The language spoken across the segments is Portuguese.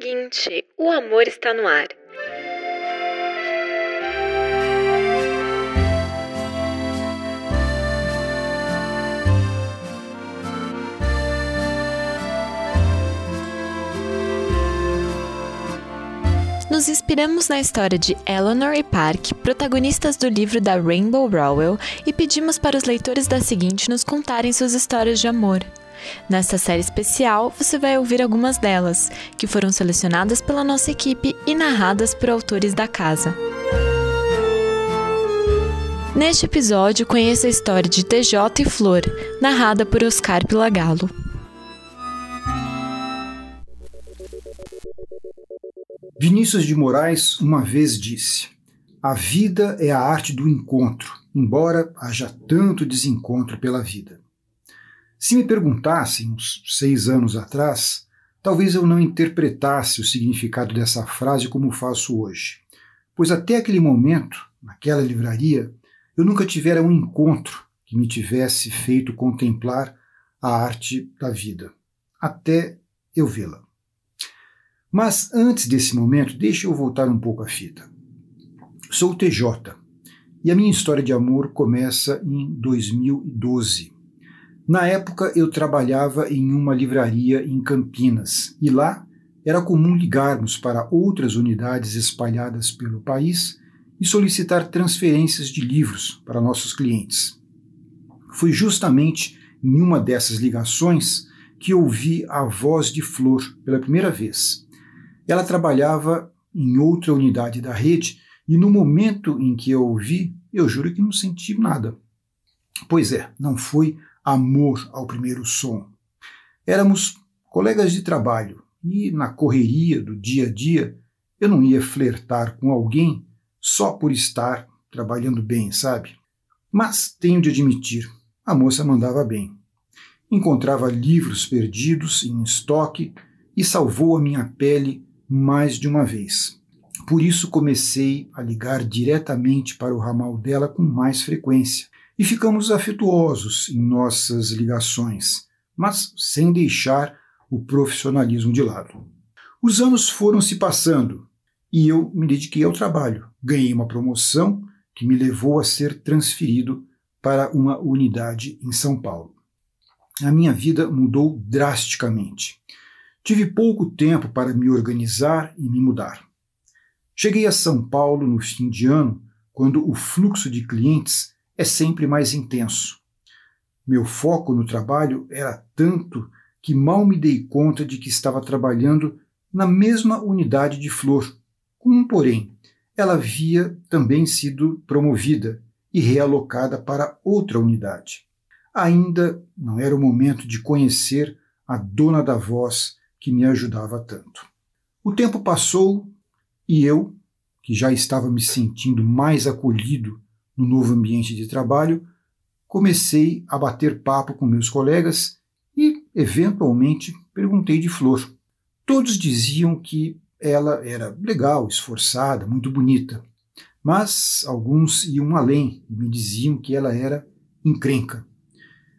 seguinte: o amor está no ar. Nos inspiramos na história de Eleanor e Park, protagonistas do livro da Rainbow Rowell, e pedimos para os leitores da seguinte nos contarem suas histórias de amor. Nesta série especial, você vai ouvir algumas delas, que foram selecionadas pela nossa equipe e narradas por autores da casa. Neste episódio, conheça a história de TJ e Flor, narrada por Oscar Pilagalo. Vinícius de Moraes uma vez disse: A vida é a arte do encontro, embora haja tanto desencontro pela vida. Se me perguntassem, uns seis anos atrás, talvez eu não interpretasse o significado dessa frase como faço hoje, pois até aquele momento, naquela livraria, eu nunca tivera um encontro que me tivesse feito contemplar a arte da vida, até eu vê-la. Mas antes desse momento, deixe eu voltar um pouco à fita. Sou TJ e a minha história de amor começa em 2012. Na época, eu trabalhava em uma livraria em Campinas e lá era comum ligarmos para outras unidades espalhadas pelo país e solicitar transferências de livros para nossos clientes. Foi justamente em uma dessas ligações que ouvi a voz de Flor pela primeira vez. Ela trabalhava em outra unidade da rede e no momento em que eu ouvi, eu juro que não senti nada. Pois é, não foi amor ao primeiro som. Éramos colegas de trabalho e na correria do dia a dia eu não ia flertar com alguém só por estar trabalhando bem, sabe? Mas tenho de admitir, a moça mandava bem. Encontrava livros perdidos em estoque e salvou a minha pele mais de uma vez. Por isso comecei a ligar diretamente para o ramal dela com mais frequência e ficamos afetuosos em nossas ligações, mas sem deixar o profissionalismo de lado. Os anos foram se passando e eu me dediquei ao trabalho. Ganhei uma promoção que me levou a ser transferido para uma unidade em São Paulo. A minha vida mudou drasticamente. Tive pouco tempo para me organizar e me mudar. Cheguei a São Paulo no fim de ano, quando o fluxo de clientes é sempre mais intenso. Meu foco no trabalho era tanto que mal me dei conta de que estava trabalhando na mesma unidade de flor. Com um porém, ela havia também sido promovida e realocada para outra unidade. Ainda não era o momento de conhecer a dona da voz que me ajudava tanto. O tempo passou e eu, que já estava me sentindo mais acolhido no novo ambiente de trabalho, comecei a bater papo com meus colegas e, eventualmente, perguntei de Flor. Todos diziam que ela era legal, esforçada, muito bonita, mas alguns iam além e me diziam que ela era encrenca.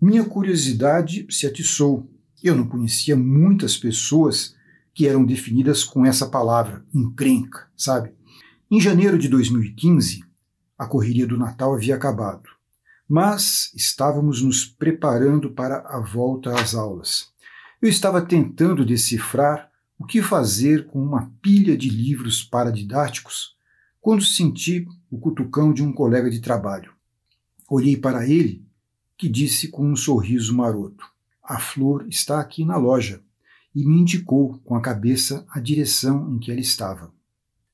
Minha curiosidade se atiçou eu não conhecia muitas pessoas que eram definidas com essa palavra, encrenca, sabe? Em janeiro de 2015, a correria do Natal havia acabado, mas estávamos nos preparando para a volta às aulas. Eu estava tentando decifrar o que fazer com uma pilha de livros paradidáticos quando senti o cutucão de um colega de trabalho. Olhei para ele, que disse com um sorriso maroto: a flor está aqui na loja, e me indicou com a cabeça a direção em que ela estava.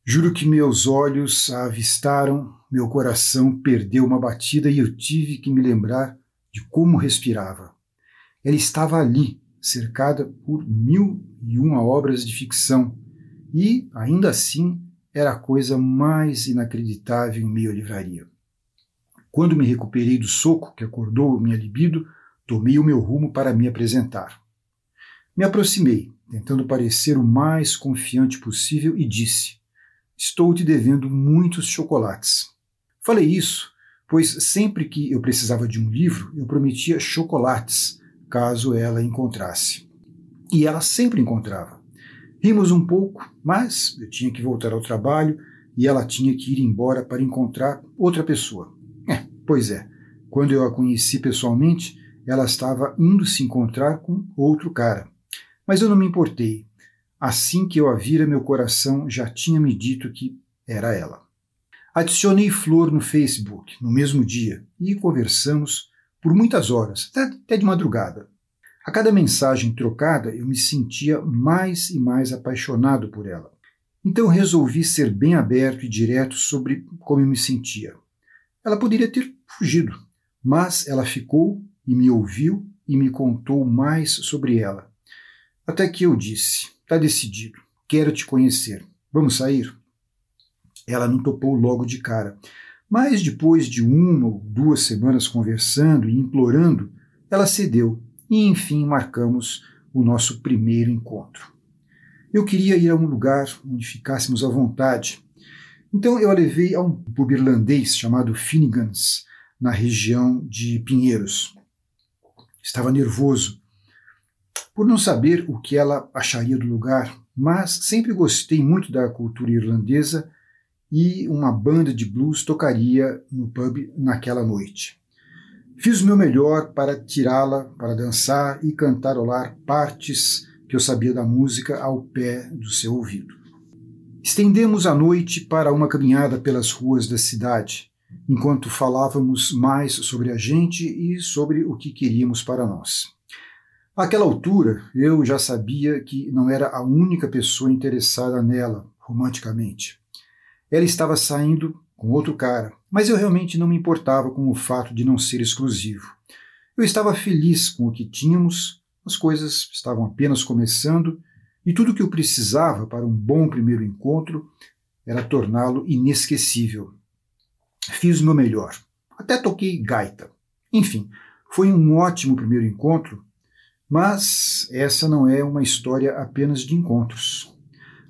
Juro que meus olhos a avistaram, meu coração perdeu uma batida e eu tive que me lembrar de como respirava. Ela estava ali, cercada por mil e uma obras de ficção, e, ainda assim, era a coisa mais inacreditável em meio à livraria. Quando me recuperei do soco que acordou minha libido, tomei o meu rumo para me apresentar. Me aproximei, tentando parecer o mais confiante possível, e disse: Estou te devendo muitos chocolates. Falei isso, pois sempre que eu precisava de um livro, eu prometia chocolates, caso ela encontrasse. E ela sempre encontrava. Rimos um pouco, mas eu tinha que voltar ao trabalho e ela tinha que ir embora para encontrar outra pessoa. É, pois é, quando eu a conheci pessoalmente, ela estava indo se encontrar com outro cara. Mas eu não me importei. Assim que eu a vira, meu coração já tinha me dito que era ela. Adicionei Flor no Facebook no mesmo dia e conversamos por muitas horas, até de madrugada. A cada mensagem trocada, eu me sentia mais e mais apaixonado por ela. Então resolvi ser bem aberto e direto sobre como eu me sentia. Ela poderia ter fugido, mas ela ficou e me ouviu e me contou mais sobre ela. Até que eu disse: Está decidido, quero te conhecer. Vamos sair? Ela não topou logo de cara, mas depois de uma ou duas semanas conversando e implorando, ela cedeu e enfim marcamos o nosso primeiro encontro. Eu queria ir a um lugar onde ficássemos à vontade, então eu a levei a um pub irlandês chamado Finnegan's, na região de Pinheiros. Estava nervoso por não saber o que ela acharia do lugar, mas sempre gostei muito da cultura irlandesa e uma banda de blues tocaria no pub naquela noite. Fiz o meu melhor para tirá-la para dançar e cantarolar partes que eu sabia da música ao pé do seu ouvido. Estendemos a noite para uma caminhada pelas ruas da cidade, enquanto falávamos mais sobre a gente e sobre o que queríamos para nós. Àquela altura, eu já sabia que não era a única pessoa interessada nela, romanticamente. Ela estava saindo com outro cara, mas eu realmente não me importava com o fato de não ser exclusivo. Eu estava feliz com o que tínhamos, as coisas estavam apenas começando e tudo o que eu precisava para um bom primeiro encontro era torná-lo inesquecível. Fiz o meu melhor. Até toquei gaita. Enfim, foi um ótimo primeiro encontro, mas essa não é uma história apenas de encontros.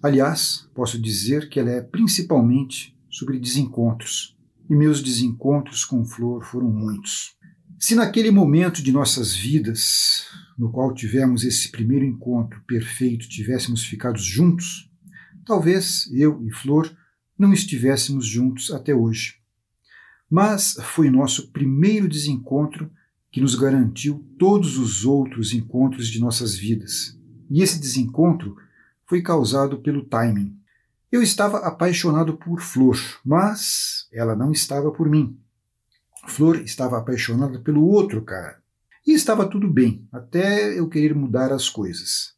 Aliás, posso dizer que ela é principalmente sobre desencontros, e meus desencontros com Flor foram muitos. Se naquele momento de nossas vidas, no qual tivemos esse primeiro encontro perfeito, tivéssemos ficado juntos, talvez eu e Flor não estivéssemos juntos até hoje. Mas foi nosso primeiro desencontro que nos garantiu todos os outros encontros de nossas vidas. E esse desencontro foi causado pelo timing. Eu estava apaixonado por Flor, mas ela não estava por mim. Flor estava apaixonada pelo outro cara. E estava tudo bem, até eu querer mudar as coisas.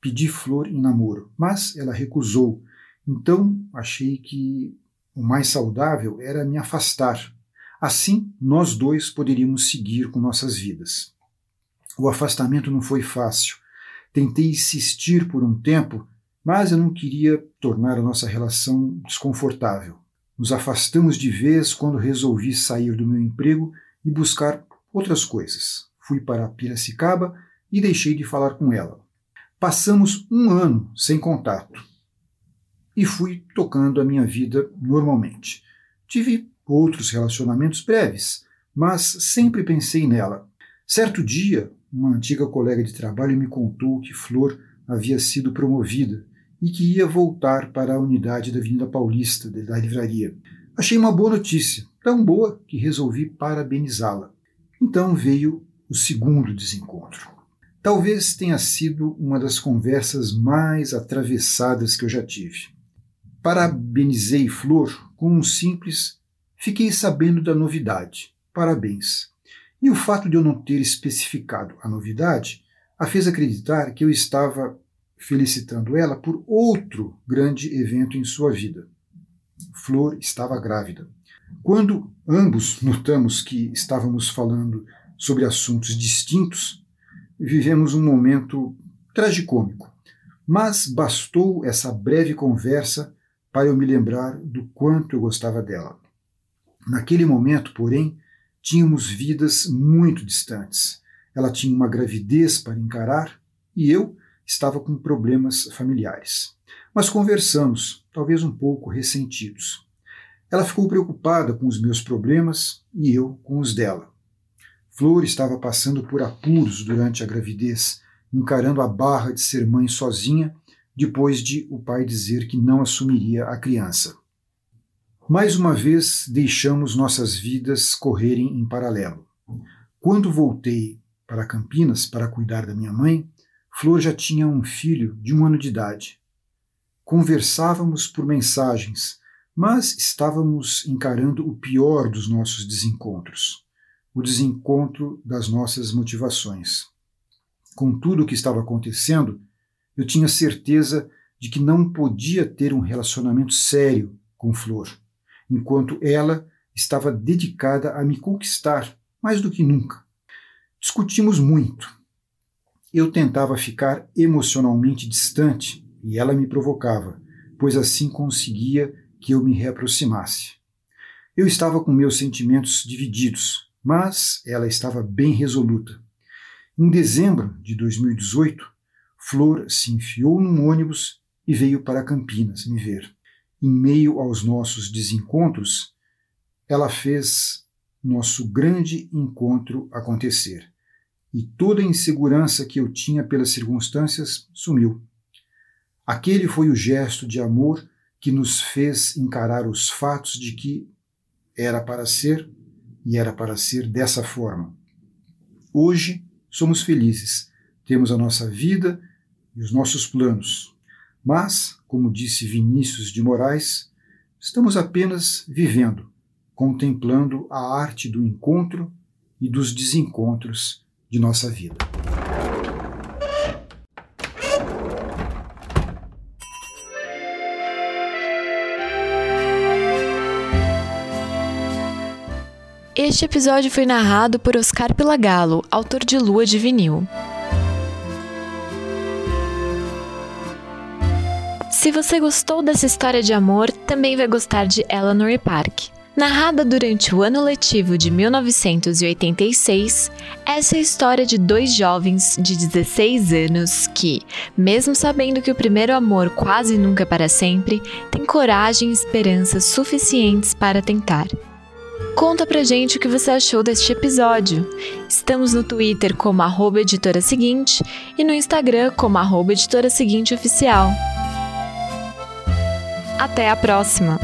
Pedi Flor em namoro, mas ela recusou. Então achei que o mais saudável era me afastar. Assim, nós dois poderíamos seguir com nossas vidas. O afastamento não foi fácil. Tentei insistir por um tempo mas eu não queria tornar a nossa relação desconfortável. Nos afastamos de vez quando resolvi sair do meu emprego e buscar outras coisas. Fui para Piracicaba e deixei de falar com ela. Passamos um ano sem contato e fui tocando a minha vida normalmente. Tive outros relacionamentos breves, mas sempre pensei nela. Certo dia, uma antiga colega de trabalho me contou que Flor havia sido promovida e que ia voltar para a unidade da Avenida Paulista, da livraria. Achei uma boa notícia, tão boa que resolvi parabenizá-la. Então veio o segundo desencontro. Talvez tenha sido uma das conversas mais atravessadas que eu já tive. Parabenizei Flor com um simples fiquei sabendo da novidade. Parabéns. E o fato de eu não ter especificado a novidade a fez acreditar que eu estava felicitando ela por outro grande evento em sua vida. Flor estava grávida. Quando ambos notamos que estávamos falando sobre assuntos distintos, vivemos um momento tragicômico. Mas bastou essa breve conversa para eu me lembrar do quanto eu gostava dela. Naquele momento, porém, tínhamos vidas muito distantes. Ela tinha uma gravidez para encarar e eu estava com problemas familiares. Mas conversamos, talvez um pouco ressentidos. Ela ficou preocupada com os meus problemas e eu com os dela. Flor estava passando por apuros durante a gravidez, encarando a barra de ser mãe sozinha, depois de o pai dizer que não assumiria a criança. Mais uma vez deixamos nossas vidas correrem em paralelo. Quando voltei para Campinas para cuidar da minha mãe, Flor já tinha um filho de um ano de idade. Conversávamos por mensagens, mas estávamos encarando o pior dos nossos desencontros o desencontro das nossas motivações. Com tudo o que estava acontecendo, eu tinha certeza de que não podia ter um relacionamento sério com Flor, enquanto ela estava dedicada a me conquistar mais do que nunca. Discutimos muito. Eu tentava ficar emocionalmente distante e ela me provocava, pois assim conseguia que eu me reaproximasse. Eu estava com meus sentimentos divididos, mas ela estava bem resoluta. Em dezembro de 2018, Flor se enfiou num ônibus e veio para Campinas me ver. Em meio aos nossos desencontros, ela fez nosso grande encontro acontecer. E toda a insegurança que eu tinha pelas circunstâncias sumiu. Aquele foi o gesto de amor que nos fez encarar os fatos de que era para ser e era para ser dessa forma. Hoje somos felizes, temos a nossa vida e os nossos planos. Mas, como disse Vinícius de Moraes, estamos apenas vivendo, contemplando a arte do encontro e dos desencontros de nossa vida. Este episódio foi narrado por Oscar Pilagalo, autor de Lua de Vinil. Se você gostou dessa história de amor, também vai gostar de Eleanor Park. Narrada durante o ano letivo de 1986, essa é a história de dois jovens de 16 anos que, mesmo sabendo que o primeiro amor quase nunca é para sempre, têm coragem e esperança suficientes para tentar. Conta pra gente o que você achou deste episódio. Estamos no Twitter como editora seguinte e no Instagram como editora seguinte oficial. Até a próxima!